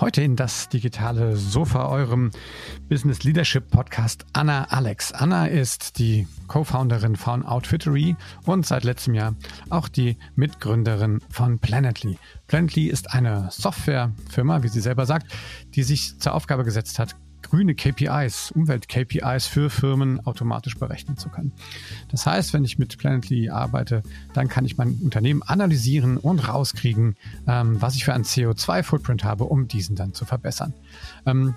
Heute in das digitale Sofa eurem Business Leadership Podcast Anna Alex. Anna ist die Co-Founderin von Outfittery und seit letztem Jahr auch die Mitgründerin von Planetly. Planetly ist eine Softwarefirma, wie sie selber sagt, die sich zur Aufgabe gesetzt hat, grüne KPIs, Umwelt-KPIs für Firmen automatisch berechnen zu können. Das heißt, wenn ich mit Planetly arbeite, dann kann ich mein Unternehmen analysieren und rauskriegen, ähm, was ich für einen CO2-Footprint habe, um diesen dann zu verbessern. Ähm,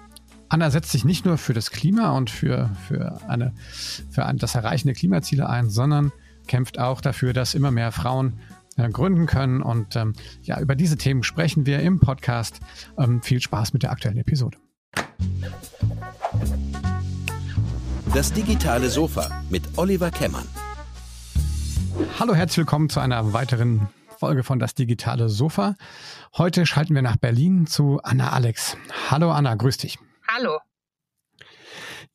Anna setzt sich nicht nur für das Klima und für, für, eine, für ein, das Erreichen der Klimaziele ein, sondern kämpft auch dafür, dass immer mehr Frauen äh, gründen können. Und ähm, ja, über diese Themen sprechen wir im Podcast. Ähm, viel Spaß mit der aktuellen Episode. Das digitale Sofa mit Oliver Kemmern. Hallo, herzlich willkommen zu einer weiteren Folge von Das digitale Sofa. Heute schalten wir nach Berlin zu Anna Alex. Hallo Anna, grüß dich. Hallo.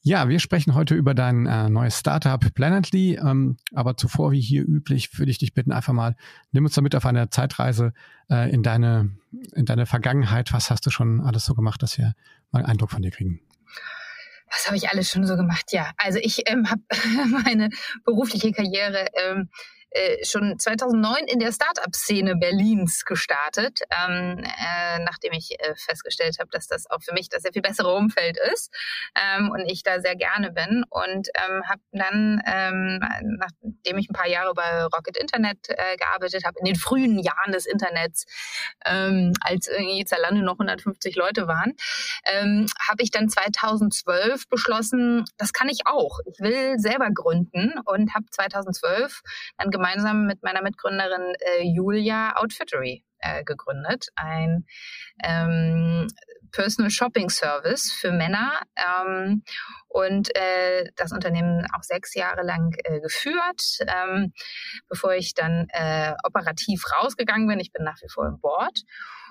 Ja, wir sprechen heute über dein äh, neues Startup Planetly. Ähm, aber zuvor, wie hier üblich, würde ich dich bitten, einfach mal, nimm uns damit auf eine Zeitreise äh, in, deine, in deine Vergangenheit. Was hast du schon alles so gemacht, dass wir mal einen Eindruck von dir kriegen? Was habe ich alles schon so gemacht? Ja, also ich ähm, habe meine berufliche Karriere ähm, äh, schon 2009 in der Startup-Szene Berlins gestartet, ähm, äh, nachdem ich äh, festgestellt habe, dass das auch für mich das sehr viel bessere Umfeld ist ähm, und ich da sehr gerne bin und ähm, habe dann, ähm, nachdem ich ein paar Jahre bei Rocket Internet äh, gearbeitet habe, in den frühen Jahren des Internets, ähm, als irgendwie Zalando noch 150 Leute waren, ähm, habe ich dann 2012 beschlossen, das kann ich auch. Ich will selber gründen und habe 2012 dann gemeinsam mit meiner Mitgründerin äh, Julia Outfittery äh, gegründet. Ein ähm, Personal Shopping Service für Männer ähm, und äh, das Unternehmen auch sechs Jahre lang äh, geführt, ähm, bevor ich dann äh, operativ rausgegangen bin. Ich bin nach wie vor im Board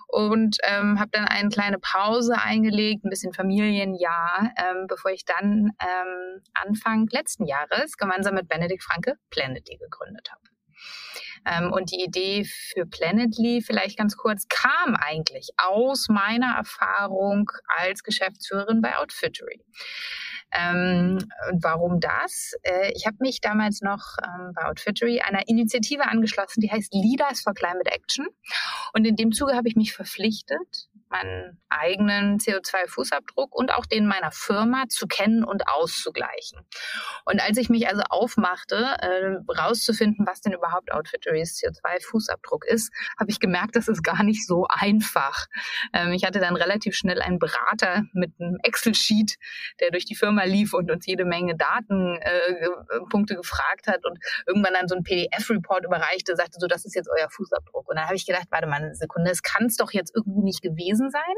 und ähm, habe dann eine kleine Pause eingelegt, ein bisschen Familienjahr, ähm, bevor ich dann ähm, Anfang letzten Jahres gemeinsam mit Benedikt Franke Planetly gegründet habe. Ähm, und die Idee für Planetly, vielleicht ganz kurz, kam eigentlich aus meiner Erfahrung als Geschäftsführerin bei Outfittery. Ähm, warum das? Äh, ich habe mich damals noch ähm, bei Outfittery einer Initiative angeschlossen, die heißt Leaders for Climate Action. Und in dem Zuge habe ich mich verpflichtet, meinen eigenen CO2-Fußabdruck und auch den meiner Firma zu kennen und auszugleichen. Und als ich mich also aufmachte, äh, rauszufinden, was denn überhaupt Outfitterys CO2-Fußabdruck ist, habe ich gemerkt, das ist gar nicht so einfach. Ähm, ich hatte dann relativ schnell einen Berater mit einem Excel-Sheet, der durch die Firma lief und uns jede Menge Datenpunkte äh, gefragt hat und irgendwann dann so ein PDF-Report überreichte, sagte so, das ist jetzt euer Fußabdruck. Und dann habe ich gedacht, warte mal eine Sekunde, es kann es doch jetzt irgendwie nicht gewesen gewesen sein.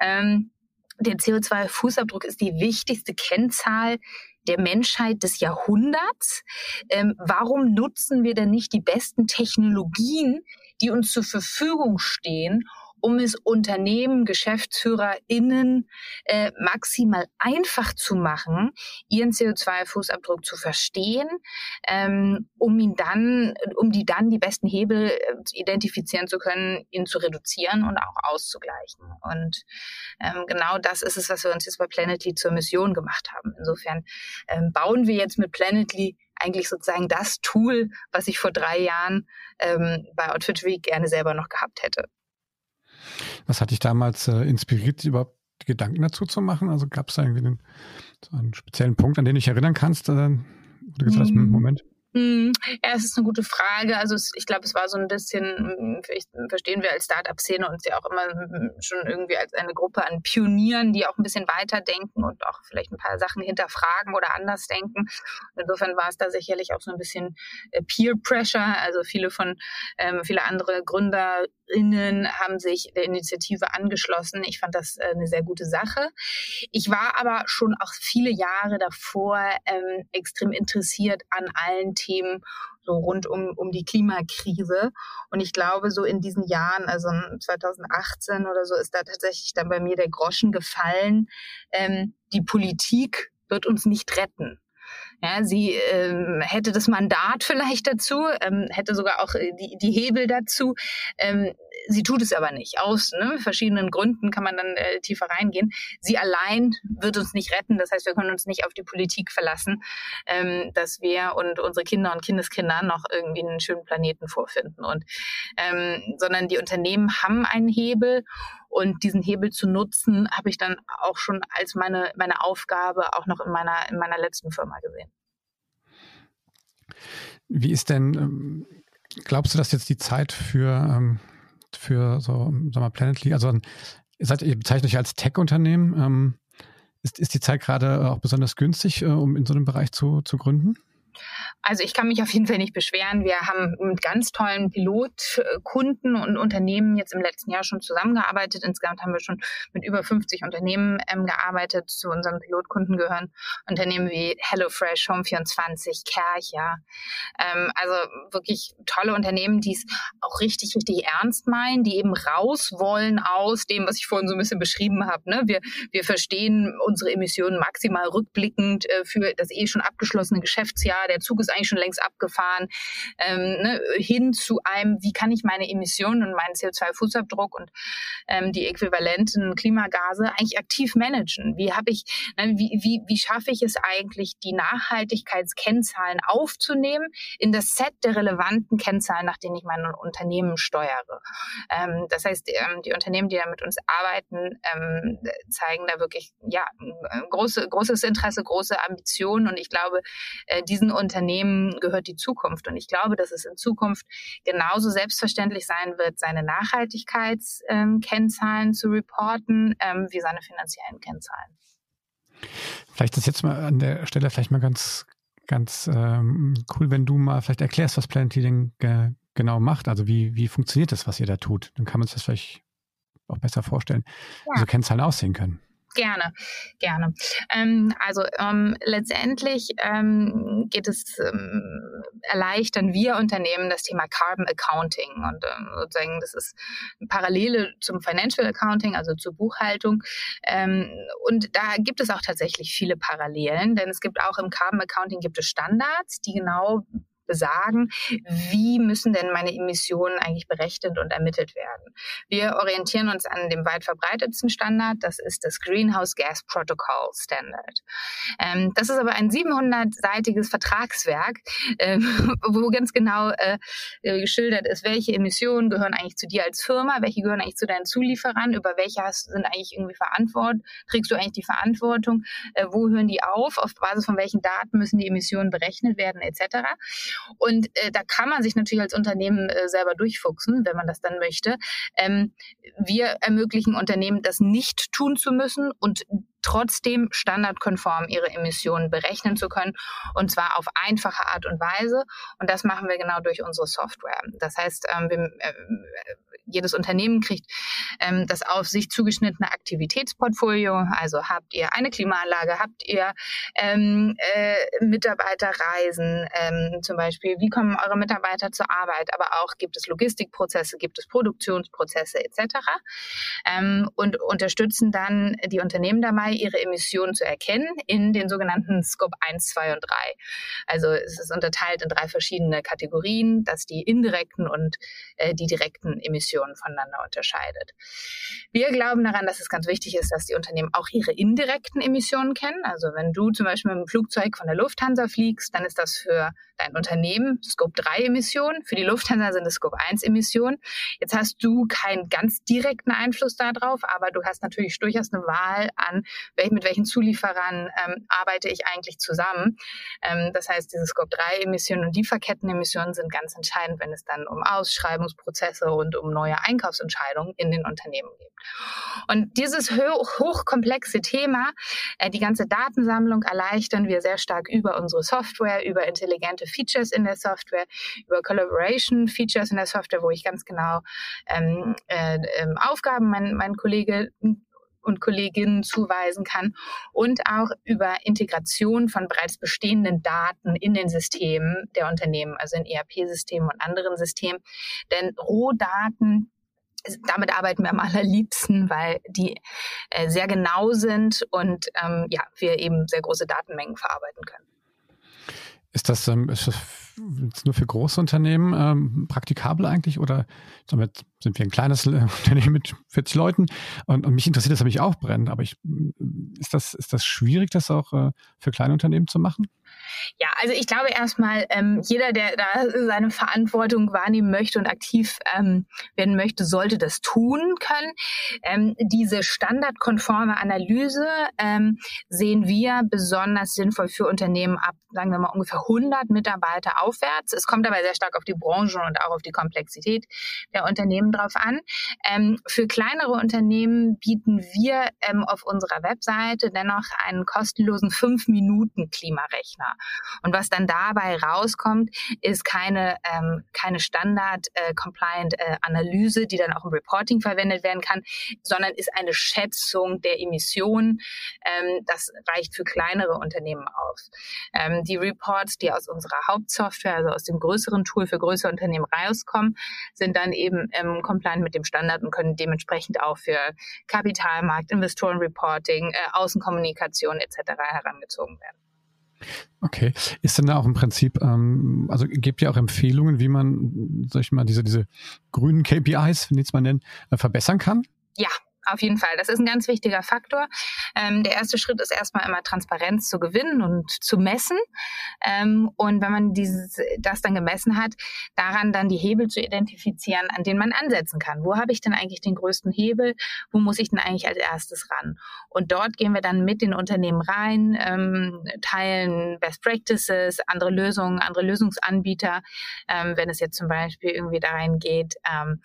Ähm, der CO2-Fußabdruck ist die wichtigste Kennzahl der Menschheit des Jahrhunderts. Ähm, warum nutzen wir denn nicht die besten Technologien, die uns zur Verfügung stehen, um es Unternehmen, GeschäftsführerInnen äh, maximal einfach zu machen, ihren CO2-Fußabdruck zu verstehen, ähm, um ihn dann, um die dann die besten Hebel äh, identifizieren zu können, ihn zu reduzieren und auch auszugleichen. Und ähm, genau das ist es, was wir uns jetzt bei Planetly zur Mission gemacht haben. Insofern ähm, bauen wir jetzt mit Planetly eigentlich sozusagen das Tool, was ich vor drei Jahren ähm, bei Outfit Week gerne selber noch gehabt hätte. Was hat dich damals äh, inspiriert, überhaupt Gedanken dazu zu machen? Also gab es da irgendwie einen, so einen speziellen Punkt, an den du dich erinnern kannst? Äh, wo du gesagt hast, hm, Moment, hm, ja, es ist eine gute Frage. Also ich glaube, es war so ein bisschen, hm, verstehen wir als Startup-Szene uns ja auch immer hm, schon irgendwie als eine Gruppe an Pionieren, die auch ein bisschen weiterdenken und auch vielleicht ein paar Sachen hinterfragen oder anders denken. Insofern war es da sicherlich auch so ein bisschen äh, Peer Pressure. Also viele von, ähm, viele andere GründerInnen haben sich der Initiative angeschlossen. Ich fand das äh, eine sehr gute Sache. Ich war aber schon auch viele Jahre davor ähm, extrem interessiert an allen Themen so rund um, um die Klimakrise. Und ich glaube, so in diesen Jahren, also 2018 oder so, ist da tatsächlich dann bei mir der Groschen gefallen. Ähm, die Politik wird uns nicht retten. Ja, sie ähm, hätte das Mandat vielleicht dazu, ähm, hätte sogar auch äh, die, die Hebel dazu. Ähm, sie tut es aber nicht. Aus ne, verschiedenen Gründen kann man dann äh, tiefer reingehen. Sie allein wird uns nicht retten. Das heißt, wir können uns nicht auf die Politik verlassen, ähm, dass wir und unsere Kinder und Kindeskinder noch irgendwie einen schönen Planeten vorfinden. Und ähm, sondern die Unternehmen haben einen Hebel und diesen Hebel zu nutzen, habe ich dann auch schon als meine, meine Aufgabe auch noch in meiner, in meiner letzten Firma gesehen. Wie ist denn, ähm, glaubst du, dass jetzt die Zeit für, ähm, für so, sag mal, Planetly, also ihr, seid, ihr bezeichnet euch als Tech-Unternehmen, ähm, ist, ist die Zeit gerade auch besonders günstig, äh, um in so einem Bereich zu, zu gründen? Also ich kann mich auf jeden Fall nicht beschweren. Wir haben mit ganz tollen Pilotkunden und Unternehmen jetzt im letzten Jahr schon zusammengearbeitet. Insgesamt haben wir schon mit über 50 Unternehmen ähm, gearbeitet. Zu unseren Pilotkunden gehören Unternehmen wie HelloFresh, Home24, Kercher. Ähm, also wirklich tolle Unternehmen, die es auch richtig, richtig ernst meinen, die eben raus wollen aus dem, was ich vorhin so ein bisschen beschrieben habe. Ne? Wir, wir verstehen unsere Emissionen maximal rückblickend äh, für das eh schon abgeschlossene Geschäftsjahr. Der Zug ist eigentlich schon längst abgefahren, ähm, ne, hin zu einem, wie kann ich meine Emissionen und meinen CO2-Fußabdruck und ähm, die äquivalenten Klimagase eigentlich aktiv managen? Wie habe ich, ne, wie, wie, wie schaffe ich es eigentlich, die Nachhaltigkeitskennzahlen aufzunehmen in das Set der relevanten Kennzahlen, nach denen ich mein Unternehmen steuere? Ähm, das heißt, ähm, die Unternehmen, die da mit uns arbeiten, ähm, zeigen da wirklich ja große, großes Interesse, große Ambitionen und ich glaube, äh, diesen Unternehmen Unternehmen gehört die Zukunft. Und ich glaube, dass es in Zukunft genauso selbstverständlich sein wird, seine Nachhaltigkeitskennzahlen ähm, zu reporten, ähm, wie seine finanziellen Kennzahlen. Vielleicht ist jetzt mal an der Stelle vielleicht mal ganz, ganz ähm, cool, wenn du mal vielleicht erklärst, was Planet Leading ge genau macht. Also wie, wie funktioniert das, was ihr da tut? Dann kann man sich das vielleicht auch besser vorstellen, ja. wie so Kennzahlen aussehen können. Gerne, gerne. Ähm, also ähm, letztendlich ähm, geht es, ähm, erleichtern wir Unternehmen das Thema Carbon Accounting und ähm, sozusagen das ist eine Parallele zum Financial Accounting, also zur Buchhaltung. Ähm, und da gibt es auch tatsächlich viele Parallelen, denn es gibt auch im Carbon Accounting gibt es Standards, die genau besagen, wie müssen denn meine Emissionen eigentlich berechnet und ermittelt werden. Wir orientieren uns an dem weit verbreitetsten Standard, das ist das Greenhouse Gas Protocol Standard. Ähm, das ist aber ein 700-seitiges Vertragswerk, äh, wo ganz genau äh, geschildert ist, welche Emissionen gehören eigentlich zu dir als Firma, welche gehören eigentlich zu deinen Zulieferern, über welche hast, sind eigentlich irgendwie verantwortlich, trägst du eigentlich die Verantwortung, äh, wo hören die auf, auf Basis von welchen Daten müssen die Emissionen berechnet werden, etc. Und äh, da kann man sich natürlich als Unternehmen äh, selber durchfuchsen, wenn man das dann möchte. Ähm, wir ermöglichen Unternehmen, das nicht tun zu müssen und trotzdem standardkonform ihre Emissionen berechnen zu können und zwar auf einfache Art und Weise. Und das machen wir genau durch unsere Software. Das heißt, ähm, wir, äh, jedes Unternehmen kriegt ähm, das auf sich zugeschnittene Aktivitätsportfolio. Also habt ihr eine Klimaanlage, habt ihr ähm, äh, Mitarbeiterreisen ähm, zum Beispiel, wie kommen eure Mitarbeiter zur Arbeit, aber auch gibt es Logistikprozesse, gibt es Produktionsprozesse etc. Ähm, und unterstützen dann die Unternehmen dabei, ihre Emissionen zu erkennen in den sogenannten Scope 1, 2 und 3. Also es ist unterteilt in drei verschiedene Kategorien, dass die indirekten und äh, die direkten Emissionen voneinander unterscheidet. Wir glauben daran, dass es ganz wichtig ist, dass die Unternehmen auch ihre indirekten Emissionen kennen. Also wenn du zum Beispiel mit dem Flugzeug von der Lufthansa fliegst, dann ist das für dein Unternehmen Scope 3 Emissionen. Für die Lufthansa sind es Scope 1 Emissionen. Jetzt hast du keinen ganz direkten Einfluss darauf, aber du hast natürlich durchaus eine Wahl an, mit welchen Zulieferern ähm, arbeite ich eigentlich zusammen. Ähm, das heißt, diese Scope 3 Emissionen und Lieferkettenemissionen sind ganz entscheidend, wenn es dann um Ausschreibungsprozesse und um neue Einkaufsentscheidungen in den Unternehmen geht. Und dieses hoch, hochkomplexe Thema, äh, die ganze Datensammlung erleichtern wir sehr stark über unsere Software, über intelligente Features in der Software, über Collaboration Features in der Software, wo ich ganz genau ähm, äh, ähm, Aufgaben meinen mein Kollege und Kolleginnen zuweisen kann und auch über Integration von bereits bestehenden Daten in den Systemen der Unternehmen, also in ERP-Systemen und anderen Systemen. Denn Rohdaten damit arbeiten wir am allerliebsten, weil die äh, sehr genau sind und ähm, ja, wir eben sehr große Datenmengen verarbeiten können. Ist das, ähm, ist das nur für große Unternehmen ähm, praktikabel eigentlich oder damit sind wir ein kleines äh, Unternehmen mit 40 Leuten und, und mich interessiert das nämlich auch brennend, aber ich, ist das, ist das schwierig, das auch äh, für kleine Unternehmen zu machen? Ja, also ich glaube erstmal, ähm, jeder, der da seine Verantwortung wahrnehmen möchte und aktiv ähm, werden möchte, sollte das tun können. Ähm, diese standardkonforme Analyse ähm, sehen wir besonders sinnvoll für Unternehmen ab, sagen wir mal, ungefähr 100 Mitarbeiter aufwärts. Es kommt aber sehr stark auf die Branche und auch auf die Komplexität der Unternehmen drauf an. Ähm, für kleinere Unternehmen bieten wir ähm, auf unserer Webseite dennoch einen kostenlosen 5-Minuten-Klimarechner. Und was dann dabei rauskommt, ist keine, ähm, keine Standard-Compliant-Analyse, äh, äh, die dann auch im Reporting verwendet werden kann, sondern ist eine Schätzung der Emissionen. Ähm, das reicht für kleinere Unternehmen aus. Ähm, die Reports, die aus unserer Hauptsoftware, also aus dem größeren Tool für größere Unternehmen rauskommen, sind dann eben ähm, compliant mit dem Standard und können dementsprechend auch für Kapitalmarkt, Investorenreporting, äh, Außenkommunikation etc. herangezogen werden. Okay. Ist denn da auch im Prinzip, ähm, also gebt ihr auch Empfehlungen, wie man, sag ich mal, diese, diese grünen KPIs, wenn ich es mal nennen, äh, verbessern kann? Ja, auf jeden Fall. Das ist ein ganz wichtiger Faktor. Ähm, der erste Schritt ist erstmal immer Transparenz zu gewinnen und zu messen. Ähm, und wenn man dieses, das dann gemessen hat, daran dann die Hebel zu identifizieren, an denen man ansetzen kann. Wo habe ich denn eigentlich den größten Hebel? Wo muss ich denn eigentlich als erstes ran? Und dort gehen wir dann mit den Unternehmen rein, ähm, teilen Best Practices, andere Lösungen, andere Lösungsanbieter. Ähm, wenn es jetzt zum Beispiel irgendwie da reingeht, ähm,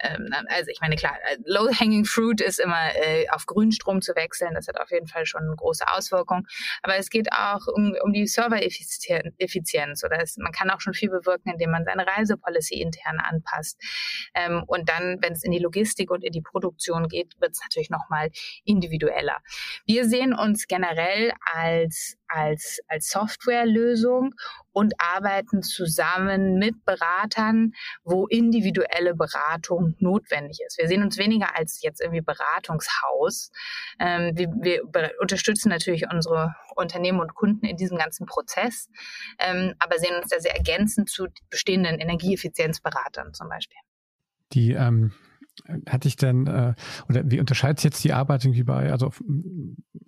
ähm, also ich meine, klar, äh, low-hanging fruit ist immer äh, auf Grünstrom zu wechseln. Das hat auf jeden Fall schon eine große Auswirkung. Aber es geht auch um, um die Server-Effizienz oder es, man kann auch schon viel bewirken, indem man seine Reisepolicy intern anpasst. Ähm, und dann, wenn es in die Logistik und in die Produktion geht, wird es natürlich nochmal individueller. Wir sehen uns generell als als, als Softwarelösung und arbeiten zusammen mit Beratern, wo individuelle Beratung notwendig ist. Wir sehen uns weniger als jetzt irgendwie Beratungshaus. Ähm, wir, wir unterstützen natürlich unsere Unternehmen und Kunden in diesem ganzen Prozess, ähm, aber sehen uns da sehr ergänzend zu bestehenden Energieeffizienzberatern zum Beispiel. Die ähm, hatte ich denn, äh, oder wie unterscheidet sich jetzt die Arbeit irgendwie bei, also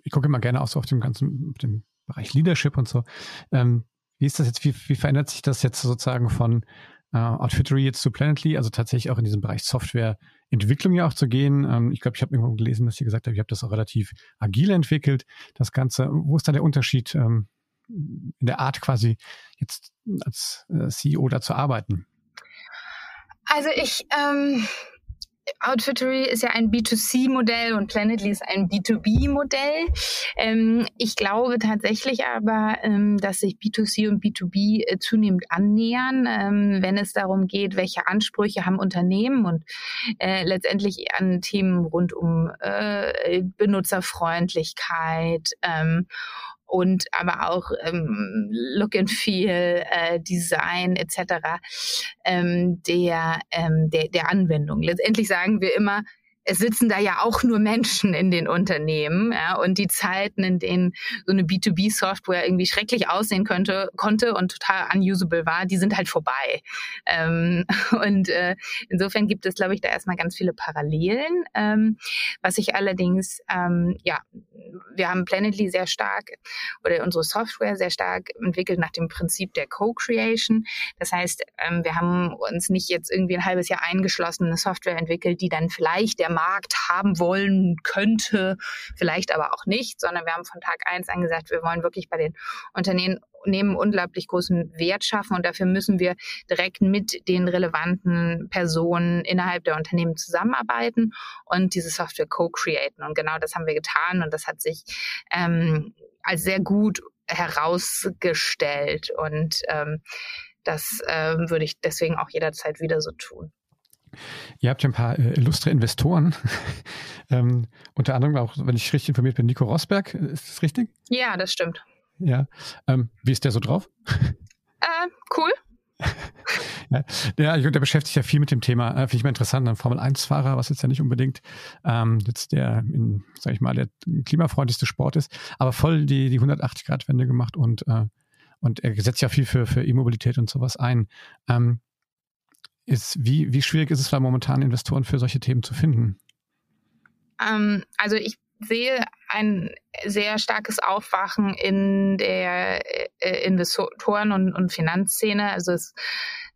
ich gucke immer gerne auch so auf dem ganzen, auf dem Bereich Leadership und so. Ähm, wie ist das jetzt, wie, wie verändert sich das jetzt sozusagen von äh, Outfittery jetzt zu Planetly, also tatsächlich auch in diesem Bereich Softwareentwicklung ja auch zu gehen? Ähm, ich glaube, ich habe irgendwo gelesen, dass ihr gesagt habt, ihr habt das auch relativ agil entwickelt, das Ganze. Wo ist da der Unterschied ähm, in der Art quasi jetzt als äh, CEO da zu arbeiten? Also ich, ähm, Outfittery ist ja ein B2C-Modell und Planetly ist ein B2B-Modell. Ähm, ich glaube tatsächlich aber, ähm, dass sich B2C und B2B äh, zunehmend annähern, ähm, wenn es darum geht, welche Ansprüche haben Unternehmen und äh, letztendlich an Themen rund um äh, Benutzerfreundlichkeit ähm, und aber auch ähm, Look and Feel, äh, Design etc. Ähm, der, ähm, der, der Anwendung. Letztendlich sagen wir immer, es sitzen da ja auch nur Menschen in den Unternehmen ja, und die Zeiten, in denen so eine B2B-Software irgendwie schrecklich aussehen könnte, konnte und total unusable war, die sind halt vorbei. Ähm, und äh, insofern gibt es, glaube ich, da erstmal ganz viele Parallelen. Ähm, was ich allerdings, ähm, ja, wir haben Planetly sehr stark oder unsere Software sehr stark entwickelt nach dem Prinzip der Co-Creation. Das heißt, ähm, wir haben uns nicht jetzt irgendwie ein halbes Jahr eingeschlossen eine Software entwickelt, die dann vielleicht der Markt haben wollen könnte, vielleicht aber auch nicht, sondern wir haben von Tag eins an gesagt, wir wollen wirklich bei den Unternehmen Unternehmen unglaublich großen Wert schaffen und dafür müssen wir direkt mit den relevanten Personen innerhalb der Unternehmen zusammenarbeiten und diese Software co-createn. Und genau das haben wir getan und das hat sich ähm, als sehr gut herausgestellt und ähm, das ähm, würde ich deswegen auch jederzeit wieder so tun. Ihr habt ja ein paar äh, illustre Investoren, ähm, unter anderem auch, wenn ich richtig informiert bin, Nico Rosberg. Ist das richtig? Ja, das stimmt. Ja. Ähm, wie ist der so drauf? Äh, cool. ja, der, der beschäftigt sich ja viel mit dem Thema, äh, finde ich mal interessant, ein Formel-1-Fahrer, was jetzt ja nicht unbedingt ähm, jetzt der, in, sag ich mal, der klimafreundlichste Sport ist, aber voll die, die 180-Grad-Wende gemacht und äh, und er setzt ja viel für, für E-Mobilität und sowas ein. Ähm, ist, wie, wie schwierig ist es da momentan, Investoren für solche Themen zu finden? Ähm, also ich sehe ein sehr starkes Aufwachen in der äh, Investoren- und, und Finanzszene. Also es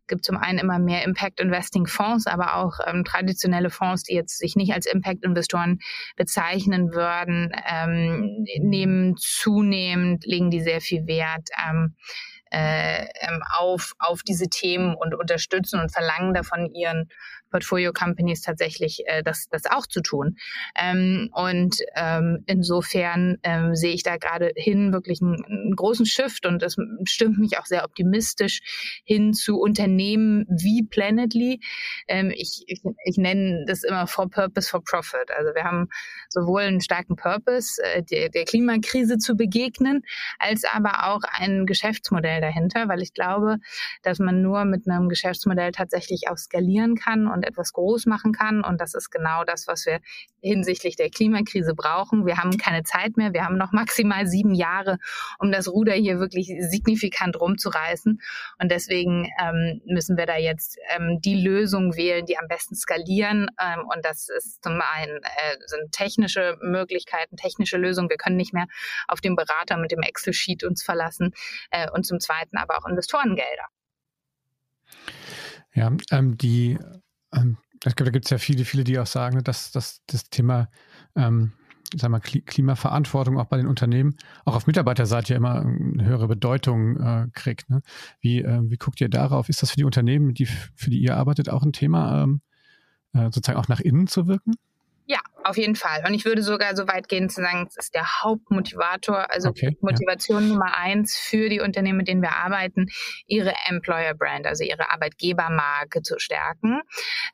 gibt zum einen immer mehr Impact Investing Fonds, aber auch ähm, traditionelle Fonds, die jetzt sich nicht als Impact Investoren bezeichnen würden, ähm, nehmen zunehmend, legen die sehr viel Wert ähm, äh, ähm, auf, auf diese Themen und unterstützen und verlangen davon ihren Portfolio Companies tatsächlich äh, das, das auch zu tun. Ähm, und ähm, insofern ähm, sehe ich da gerade hin wirklich einen, einen großen Shift und das stimmt mich auch sehr optimistisch hin zu Unternehmen wie Planetly. Ähm, ich, ich, ich nenne das immer for Purpose, for Profit. Also wir haben sowohl einen starken Purpose, äh, der, der Klimakrise zu begegnen, als aber auch ein Geschäftsmodell dahinter, weil ich glaube, dass man nur mit einem Geschäftsmodell tatsächlich auch skalieren kann und etwas groß machen kann. Und das ist genau das, was wir hinsichtlich der Klimakrise brauchen. Wir haben keine Zeit mehr. Wir haben noch maximal sieben Jahre, um das Ruder hier wirklich signifikant rumzureißen. Und deswegen ähm, müssen wir da jetzt ähm, die Lösung wählen, die am besten skalieren. Ähm, und das ist zum einen äh, sind technische Möglichkeiten, technische Lösungen. Wir können nicht mehr auf den Berater mit dem Excel-Sheet uns verlassen. Äh, und zum Zweiten aber auch Investorengelder. Ja, ähm, die ähm, da gibt es ja viele, viele, die auch sagen, dass, dass das Thema ähm, sag mal, Klimaverantwortung auch bei den Unternehmen auch auf Mitarbeiterseite ja immer eine höhere Bedeutung äh, kriegt. Ne? Wie, äh, wie guckt ihr darauf? Ist das für die Unternehmen, die, für die ihr arbeitet, auch ein Thema, ähm, äh, sozusagen auch nach innen zu wirken? Auf jeden Fall. Und ich würde sogar so weit gehen zu sagen, es ist der Hauptmotivator, also okay, Motivation ja. Nummer eins für die Unternehmen, mit denen wir arbeiten, ihre Employer Brand, also ihre Arbeitgebermarke zu stärken.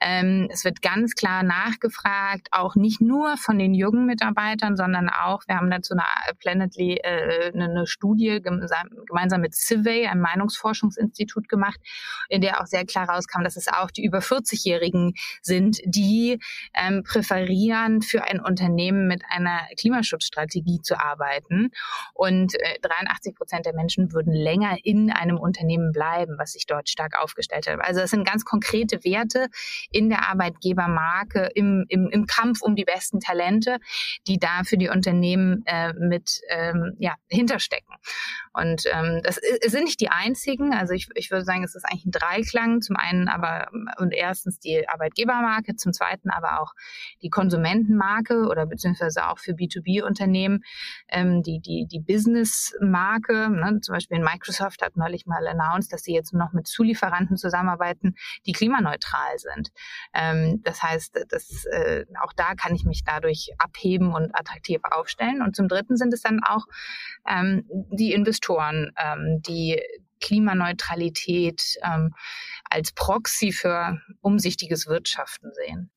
Ähm, es wird ganz klar nachgefragt, auch nicht nur von den jungen Mitarbeitern, sondern auch, wir haben dazu eine Planetly äh, eine, eine Studie gemeinsam, gemeinsam mit Civey, einem Meinungsforschungsinstitut gemacht, in der auch sehr klar rauskam, dass es auch die über 40-Jährigen sind, die ähm, präferieren, für ein Unternehmen mit einer Klimaschutzstrategie zu arbeiten. Und äh, 83 Prozent der Menschen würden länger in einem Unternehmen bleiben, was sich dort stark aufgestellt hat. Also es sind ganz konkrete Werte in der Arbeitgebermarke, im, im, im Kampf um die besten Talente, die da für die Unternehmen äh, mit ähm, ja, hinterstecken. Und ähm, das sind nicht die einzigen. Also ich, ich würde sagen, es ist eigentlich ein Dreiklang. Zum einen aber und erstens die Arbeitgebermarke, zum zweiten aber auch die Konsumentenmarke oder beziehungsweise auch für B2B-Unternehmen ähm, die, die, die Business-Marke. Ne? Zum Beispiel Microsoft hat neulich mal announced, dass sie jetzt noch mit Zulieferanten zusammenarbeiten, die klimaneutral sind. Ähm, das heißt, das, äh, auch da kann ich mich dadurch abheben und attraktiv aufstellen. Und zum Dritten sind es dann auch ähm, die Investoren, ähm, die Klimaneutralität ähm, als Proxy für umsichtiges Wirtschaften sehen.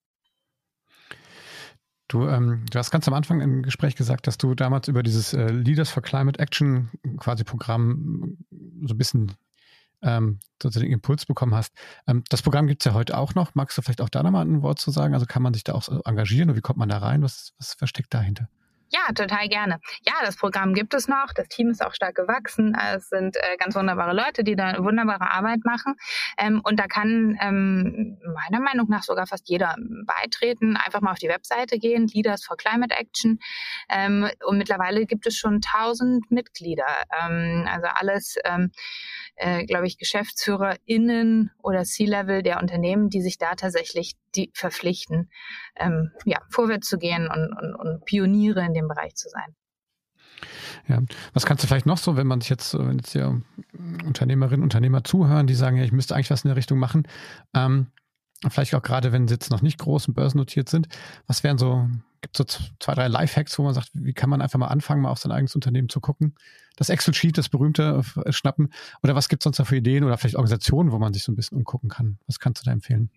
Du, ähm, du hast ganz am Anfang im Gespräch gesagt, dass du damals über dieses äh, Leaders for Climate Action quasi Programm so ein bisschen ähm, sozusagen den Impuls bekommen hast. Ähm, das Programm gibt es ja heute auch noch. Magst du vielleicht auch da nochmal ein Wort zu sagen? Also kann man sich da auch engagieren und wie kommt man da rein? Was, was versteckt dahinter? Ja, total gerne. Ja, das Programm gibt es noch. Das Team ist auch stark gewachsen. Es sind äh, ganz wunderbare Leute, die da wunderbare Arbeit machen. Ähm, und da kann ähm, meiner Meinung nach sogar fast jeder beitreten. Einfach mal auf die Webseite gehen, Leaders for Climate Action. Ähm, und mittlerweile gibt es schon 1000 Mitglieder. Ähm, also alles ähm, äh, glaube ich, GeschäftsführerInnen oder C-Level der Unternehmen, die sich da tatsächlich die verpflichten, ähm, ja, vorwärts zu gehen und, und, und Pioniere in dem Bereich zu sein. Ja, was kannst du vielleicht noch so, wenn man sich jetzt, wenn jetzt ja Unternehmerinnen, Unternehmer zuhören, die sagen, ja, ich müsste eigentlich was in der Richtung machen, ähm, vielleicht auch gerade, wenn sie jetzt noch nicht groß und börsennotiert sind, was wären so gibt es so zwei, drei Lifehacks, wo man sagt, wie kann man einfach mal anfangen, mal auf sein eigenes Unternehmen zu gucken? Das Excel-Sheet, das berühmte, äh, schnappen. Oder was gibt es sonst noch für Ideen oder vielleicht Organisationen, wo man sich so ein bisschen umgucken kann? Was kannst du da empfehlen?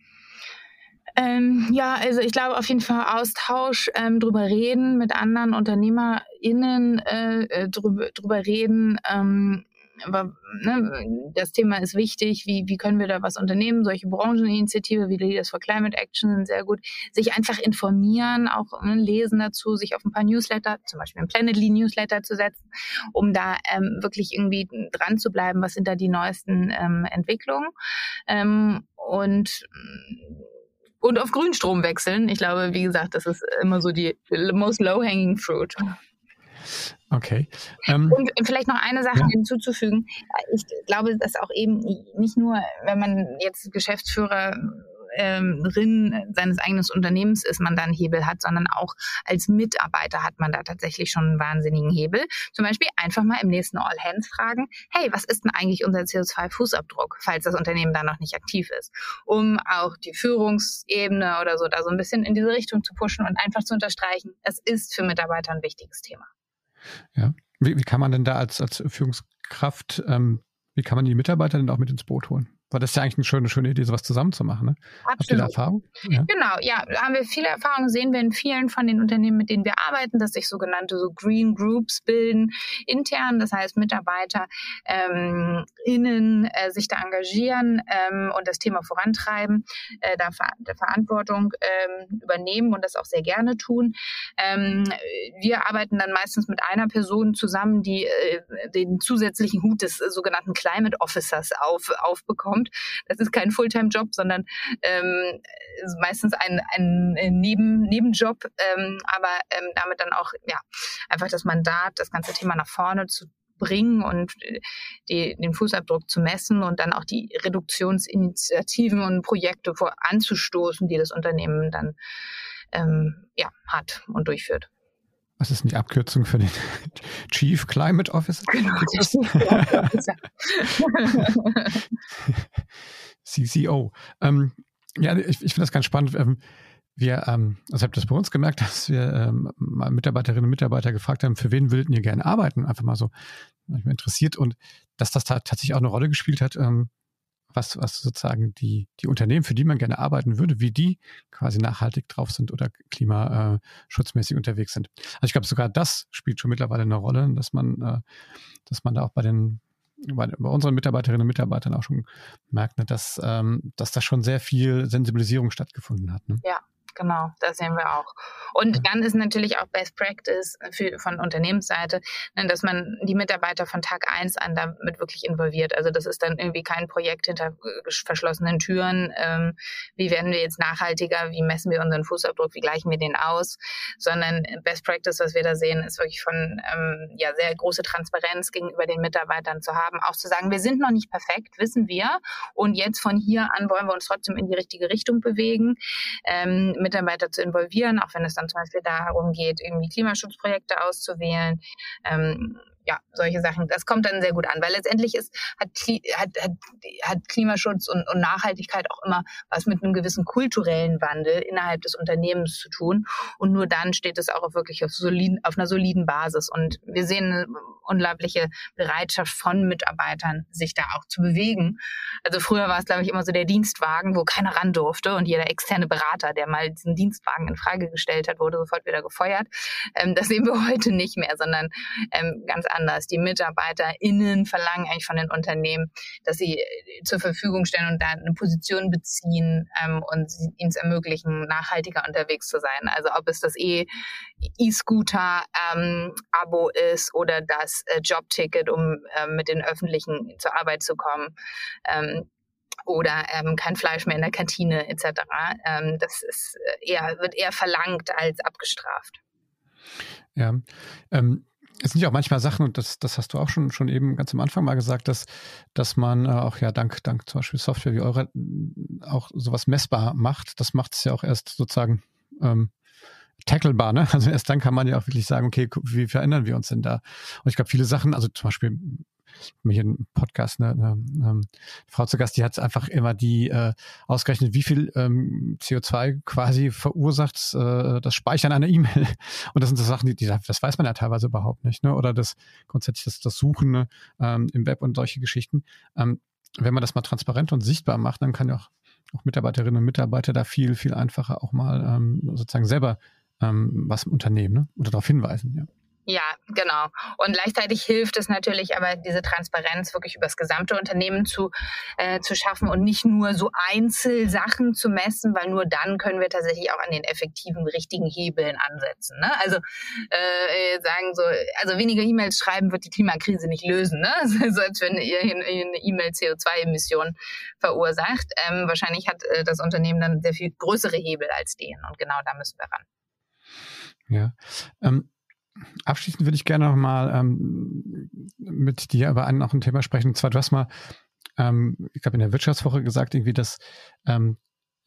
Ähm, ja, also ich glaube auf jeden Fall Austausch, ähm, drüber reden mit anderen UnternehmerInnen, äh, äh drüber, drüber reden, ähm, aber, ne, das Thema ist wichtig, wie, wie können wir da was unternehmen? Solche Brancheninitiative wie Leaders for Climate Action sind sehr gut. Sich einfach informieren, auch ne, lesen dazu, sich auf ein paar Newsletter, zum Beispiel ein Planetly Newsletter zu setzen, um da ähm, wirklich irgendwie dran zu bleiben, was sind da die neuesten ähm, Entwicklungen. Ähm, und und auf Grünstrom wechseln. Ich glaube, wie gesagt, das ist immer so die most low-hanging fruit. Okay. Ähm, und vielleicht noch eine Sache ja. hinzuzufügen. Ich glaube, dass auch eben nicht nur, wenn man jetzt Geschäftsführer ähm, seines eigenen Unternehmens ist, man da einen Hebel hat, sondern auch als Mitarbeiter hat man da tatsächlich schon einen wahnsinnigen Hebel. Zum Beispiel einfach mal im nächsten All Hands fragen, hey, was ist denn eigentlich unser CO2-Fußabdruck, falls das Unternehmen da noch nicht aktiv ist, um auch die Führungsebene oder so da so ein bisschen in diese Richtung zu pushen und einfach zu unterstreichen, es ist für Mitarbeiter ein wichtiges Thema. Ja, wie, wie kann man denn da als, als Führungskraft, ähm, wie kann man die Mitarbeiter denn auch mit ins Boot holen? Weil das ist ja eigentlich eine schöne, schöne Idee, sowas zusammenzumachen. Ne? Absolut. Habt ihr da Erfahrung? Ja. Genau, ja, haben wir viele Erfahrungen, sehen wir in vielen von den Unternehmen, mit denen wir arbeiten, dass sich sogenannte so Green Groups bilden, intern, das heißt Mitarbeiter ähm, innen äh, sich da engagieren ähm, und das Thema vorantreiben, äh, da ver Verantwortung ähm, übernehmen und das auch sehr gerne tun. Ähm, wir arbeiten dann meistens mit einer Person zusammen, die äh, den zusätzlichen Hut des sogenannten Climate Officers auf, aufbekommt kommt. Das ist kein Fulltime-Job, sondern ähm, meistens ein, ein Neben, Nebenjob, ähm, aber ähm, damit dann auch ja einfach das Mandat, das ganze Thema nach vorne zu bringen und äh, die, den Fußabdruck zu messen und dann auch die Reduktionsinitiativen und Projekte vor, anzustoßen, die das Unternehmen dann ähm, ja, hat und durchführt. Was ist denn die Abkürzung für den Chief Climate Officer? Genau, CCO. Ähm, ja, ich, ich finde das ganz spannend. Ähm, wir, ähm, also habt das bei uns gemerkt, dass wir ähm, mal Mitarbeiterinnen und Mitarbeiter gefragt haben, für wen würdet ihr gerne arbeiten? Einfach mal so, mich interessiert und dass das da tatsächlich auch eine Rolle gespielt hat, ähm, was, was sozusagen die, die Unternehmen, für die man gerne arbeiten würde, wie die quasi nachhaltig drauf sind oder klimaschutzmäßig unterwegs sind. Also ich glaube, sogar das spielt schon mittlerweile eine Rolle, dass man, äh, dass man da auch bei den bei, bei unseren Mitarbeiterinnen und Mitarbeitern auch schon merkt, ne, dass, ähm, dass da schon sehr viel Sensibilisierung stattgefunden hat. Ne? Ja, genau, das sehen wir auch. Und dann ist natürlich auch Best Practice für, von Unternehmensseite, ne, dass man die Mitarbeiter von Tag eins an damit wirklich involviert. Also das ist dann irgendwie kein Projekt hinter verschlossenen Türen. Ähm, wie werden wir jetzt nachhaltiger? Wie messen wir unseren Fußabdruck? Wie gleichen wir den aus? Sondern Best Practice, was wir da sehen, ist wirklich von ähm, ja sehr große Transparenz gegenüber den Mitarbeitern zu haben. Auch zu sagen, wir sind noch nicht perfekt, wissen wir. Und jetzt von hier an wollen wir uns trotzdem in die richtige Richtung bewegen. Ähm, Mitarbeiter zu involvieren, auch wenn es dann zum Beispiel darum geht, irgendwie Klimaschutzprojekte auszuwählen. Ähm, ja, solche Sachen, das kommt dann sehr gut an, weil letztendlich ist, hat, hat, hat, hat Klimaschutz und, und Nachhaltigkeit auch immer was mit einem gewissen kulturellen Wandel innerhalb des Unternehmens zu tun. Und nur dann steht es auch wirklich auf, soliden, auf einer soliden Basis. Und wir sehen eine unglaubliche Bereitschaft von Mitarbeitern, sich da auch zu bewegen. Also früher war es, glaube ich, immer so der Dienstwagen, wo keiner ran durfte und jeder externe Berater, der mal diesen Dienstwagen in Frage gestellt hat, wurde sofort wieder gefeuert. Ähm, das sehen wir heute nicht mehr, sondern ähm, ganz anders. Die MitarbeiterInnen verlangen eigentlich von den Unternehmen, dass sie äh, zur Verfügung stellen und da eine Position beziehen ähm, und ihnen es ermöglichen, nachhaltiger unterwegs zu sein. Also ob es das e, E-Scooter-Abo ähm, ist oder das äh, Jobticket, um äh, mit den Öffentlichen zur Arbeit zu kommen. Ähm, oder ähm, kein Fleisch mehr in der Kantine etc. Ähm, das ist äh, eher, wird eher verlangt als abgestraft. Ja, ähm, es sind ja auch manchmal Sachen, und das, das hast du auch schon, schon eben ganz am Anfang mal gesagt, dass, dass man äh, auch ja dank, dank zum Beispiel Software wie eure auch sowas messbar macht. Das macht es ja auch erst sozusagen ähm, tacklebar, ne? Also erst dann kann man ja auch wirklich sagen, okay, wie verändern wir uns denn da? Und ich glaube, viele Sachen, also zum Beispiel hier einen Podcast, eine, eine, eine Frau zu Gast, die hat einfach immer die äh, ausgerechnet, wie viel ähm, CO2 quasi verursacht äh, das Speichern einer E-Mail. Und das sind so Sachen, die, die, das weiß man ja teilweise überhaupt nicht, ne? Oder das grundsätzlich das, das Suchen ne? ähm, im Web und solche Geschichten. Ähm, wenn man das mal transparent und sichtbar macht, dann kann ja auch, auch Mitarbeiterinnen und Mitarbeiter da viel, viel einfacher auch mal ähm, sozusagen selber ähm, was im Unternehmen ne? oder darauf hinweisen, ja. Ja, genau. Und gleichzeitig hilft es natürlich aber, diese Transparenz wirklich über das gesamte Unternehmen zu, äh, zu schaffen und nicht nur so Einzelsachen zu messen, weil nur dann können wir tatsächlich auch an den effektiven, richtigen Hebeln ansetzen. Ne? Also äh, sagen so, also weniger E-Mails schreiben wird die Klimakrise nicht lösen. Ne? So als wenn ihr eine E-Mail CO2-Emissionen verursacht. Ähm, wahrscheinlich hat äh, das Unternehmen dann sehr viel größere Hebel als den. Und genau da müssen wir ran. Ja. Ähm Abschließend würde ich gerne noch mal ähm, mit dir über ein, noch ein Thema sprechen. Und zwar, du hast mal, ähm, ich glaube, in der Wirtschaftswoche gesagt, irgendwie, dass ähm,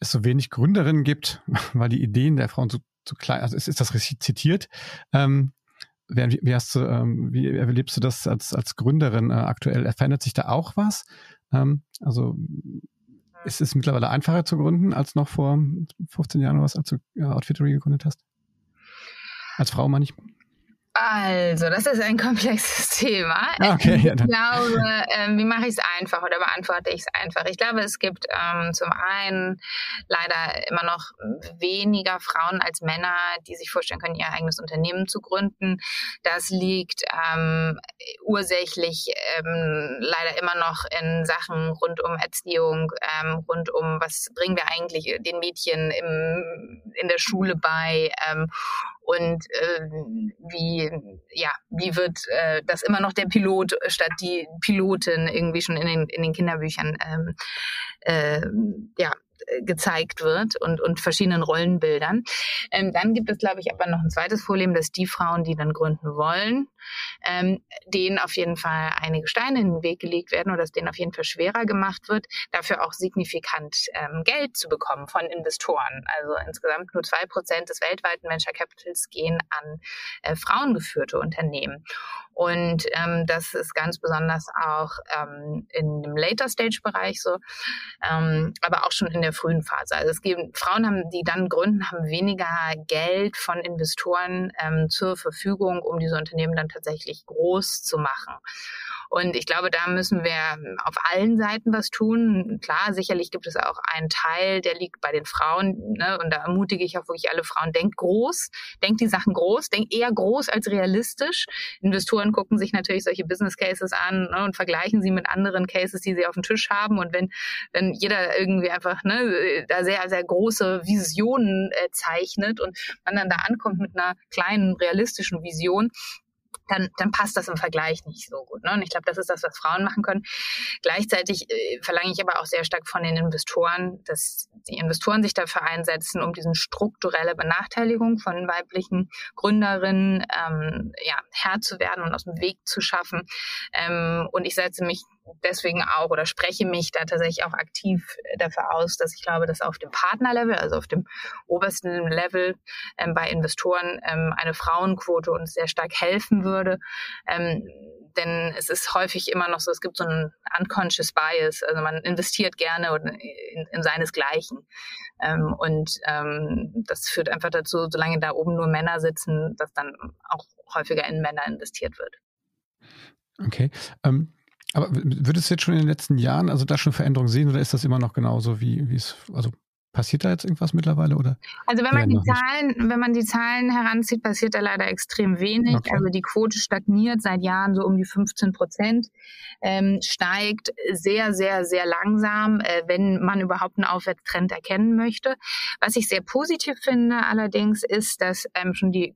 es so wenig Gründerinnen gibt, weil die Ideen der Frauen so, so klein, also ist, ist das richtig zitiert? Ähm, wie, wie, hast du, ähm, wie erlebst du das als, als Gründerin äh, aktuell? Verändert sich da auch was? Ähm, also ist es mittlerweile einfacher zu gründen als noch vor 15 Jahren oder was, als du äh, Outfittery gegründet hast? Als Frau meine ich. Also, das ist ein komplexes Thema. Ah, okay, ich glaube, ähm, wie mache ich es einfach oder beantworte ich es einfach? Ich glaube, es gibt ähm, zum einen leider immer noch weniger Frauen als Männer, die sich vorstellen können, ihr eigenes Unternehmen zu gründen. Das liegt ähm, ursächlich ähm, leider immer noch in Sachen rund um Erziehung, ähm, rund um, was bringen wir eigentlich den Mädchen im, in der Schule bei ähm, und äh, wie, ja, wie wird äh, das immer noch der Pilot statt die Pilotin irgendwie schon in den, in den Kinderbüchern ähm, äh, ja, gezeigt wird und, und verschiedenen Rollenbildern. Ähm, dann gibt es, glaube ich, aber noch ein zweites Problem, dass die Frauen, die dann gründen wollen, ähm, denen auf jeden Fall einige Steine in den Weg gelegt werden oder dass denen auf jeden Fall schwerer gemacht wird, dafür auch signifikant ähm, Geld zu bekommen von Investoren. Also insgesamt nur zwei Prozent des weltweiten Venture Capitals gehen an äh, frauengeführte Unternehmen. Und ähm, das ist ganz besonders auch ähm, in dem Later Stage Bereich so, ähm, aber auch schon in der frühen Phase. Also es gibt Frauen, haben, die dann gründen, haben weniger Geld von Investoren ähm, zur Verfügung, um diese Unternehmen dann tatsächlich groß zu machen. Und ich glaube, da müssen wir auf allen Seiten was tun. Klar, sicherlich gibt es auch einen Teil, der liegt bei den Frauen. Ne? Und da ermutige ich auch wirklich alle Frauen, denkt groß, denkt die Sachen groß, denkt eher groß als realistisch. Investoren gucken sich natürlich solche Business Cases an ne? und vergleichen sie mit anderen Cases, die sie auf dem Tisch haben. Und wenn, wenn jeder irgendwie einfach ne, da sehr, sehr große Visionen äh, zeichnet und man dann da ankommt mit einer kleinen realistischen Vision, dann, dann passt das im Vergleich nicht so gut. Ne? Und ich glaube, das ist das, was Frauen machen können. Gleichzeitig äh, verlange ich aber auch sehr stark von den Investoren, dass die Investoren sich dafür einsetzen, um diesen strukturelle Benachteiligung von weiblichen Gründerinnen ähm, ja, Herr zu werden und aus dem Weg zu schaffen. Ähm, und ich setze mich deswegen auch oder spreche mich da tatsächlich auch aktiv dafür aus, dass ich glaube, dass auf dem Partnerlevel, also auf dem obersten Level ähm, bei Investoren ähm, eine Frauenquote uns sehr stark helfen würde. Ähm, denn es ist häufig immer noch so, es gibt so einen unconscious bias, also man investiert gerne in, in seinesgleichen. Ähm, und ähm, das führt einfach dazu, solange da oben nur Männer sitzen, dass dann auch häufiger in Männer investiert wird. Okay. Ähm, aber würdest du jetzt schon in den letzten Jahren also da schon Veränderungen sehen oder ist das immer noch genauso wie, wie es, also Passiert da jetzt irgendwas mittlerweile oder? Also wenn man die Zahlen, nicht? wenn man die Zahlen heranzieht, passiert da leider extrem wenig. Okay. Also die Quote stagniert seit Jahren so um die 15 Prozent, ähm, steigt sehr, sehr, sehr langsam, äh, wenn man überhaupt einen Aufwärtstrend erkennen möchte. Was ich sehr positiv finde allerdings ist, dass ähm, schon die,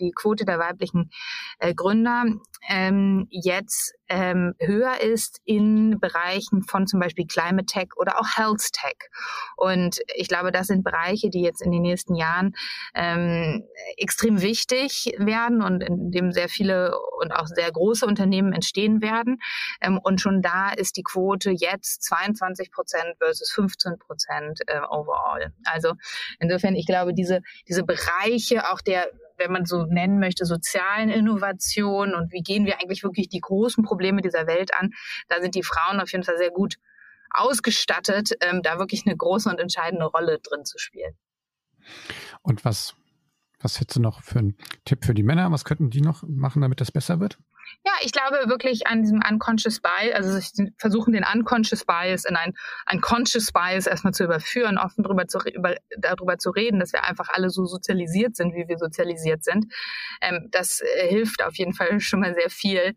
die Quote der weiblichen äh, Gründer ähm, jetzt ähm, höher ist in Bereichen von zum Beispiel Climate Tech oder auch Health Tech. Und ich glaube, das sind Bereiche, die jetzt in den nächsten Jahren ähm, extrem wichtig werden und in dem sehr viele und auch sehr große Unternehmen entstehen werden. Ähm, und schon da ist die Quote jetzt 22 Prozent versus 15 Prozent äh, overall. Also insofern, ich glaube, diese, diese Bereiche auch der wenn man so nennen möchte, sozialen Innovation und wie gehen wir eigentlich wirklich die großen Probleme dieser Welt an, da sind die Frauen auf jeden Fall sehr gut ausgestattet, ähm, da wirklich eine große und entscheidende Rolle drin zu spielen. Und was, was hättest du noch für einen Tipp für die Männer? Was könnten die noch machen, damit das besser wird? Ja, ich glaube wirklich an diesem unconscious bias, also versuchen den unconscious bias in ein, ein conscious bias erstmal zu überführen, offen darüber zu, über, darüber zu reden, dass wir einfach alle so sozialisiert sind, wie wir sozialisiert sind. Ähm, das äh, hilft auf jeden Fall schon mal sehr viel.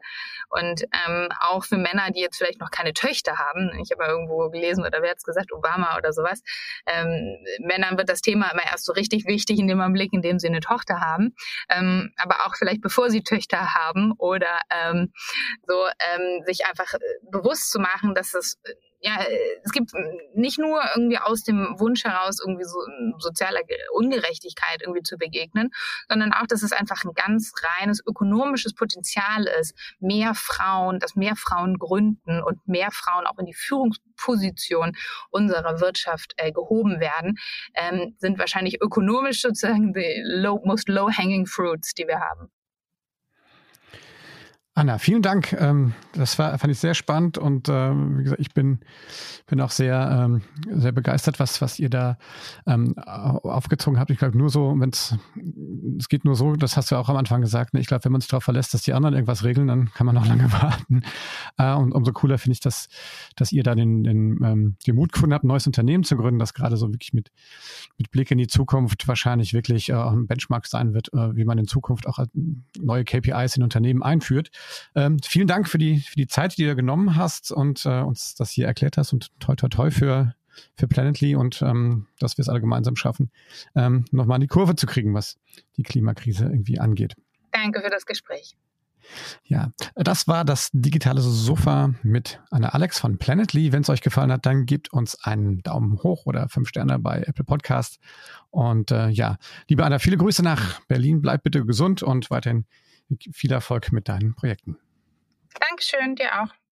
Und ähm, auch für Männer, die jetzt vielleicht noch keine Töchter haben, ich habe irgendwo gelesen oder wer hat es gesagt, Obama oder sowas, ähm, Männern wird das Thema immer erst so richtig wichtig in dem Augenblick, in dem sie eine Tochter haben. Ähm, aber auch vielleicht bevor sie Töchter haben oder ähm, so ähm, sich einfach äh, bewusst zu machen, dass es ja, es gibt nicht nur irgendwie aus dem Wunsch heraus irgendwie so sozialer Ungerechtigkeit irgendwie zu begegnen, sondern auch, dass es einfach ein ganz reines ökonomisches Potenzial ist, mehr Frauen, dass mehr Frauen gründen und mehr Frauen auch in die Führungsposition unserer Wirtschaft äh, gehoben werden, ähm, sind wahrscheinlich ökonomisch sozusagen die low, most low-hanging fruits, die wir haben. Anna, vielen Dank. Ähm, das war, fand ich sehr spannend und ähm, wie gesagt, ich bin, bin auch sehr, ähm, sehr begeistert, was, was ihr da aufgezogen habt. Ich glaube, nur so, wenn es, es geht nur so, das hast du auch am Anfang gesagt, ne? ich glaube, wenn man sich darauf verlässt, dass die anderen irgendwas regeln, dann kann man noch lange warten. Äh, und umso cooler finde ich, dass, dass ihr da den, den, den Mut gefunden habt, ein neues Unternehmen zu gründen, das gerade so wirklich mit, mit Blick in die Zukunft wahrscheinlich wirklich äh, ein Benchmark sein wird, äh, wie man in Zukunft auch neue KPIs in Unternehmen einführt. Ähm, vielen Dank für die, für die Zeit, die du genommen hast und äh, uns das hier erklärt hast und toi toi toi für, für Planetly und ähm, dass wir es alle gemeinsam schaffen, ähm, nochmal in die Kurve zu kriegen, was die Klimakrise irgendwie angeht. Danke für das Gespräch. Ja, das war das digitale Sofa mit Anna Alex von Planetly. Wenn es euch gefallen hat, dann gebt uns einen Daumen hoch oder fünf Sterne bei Apple Podcast. Und äh, ja, liebe Anna, viele Grüße nach Berlin. Bleib bitte gesund und weiterhin viel Erfolg mit deinen Projekten. Dankeschön, dir auch.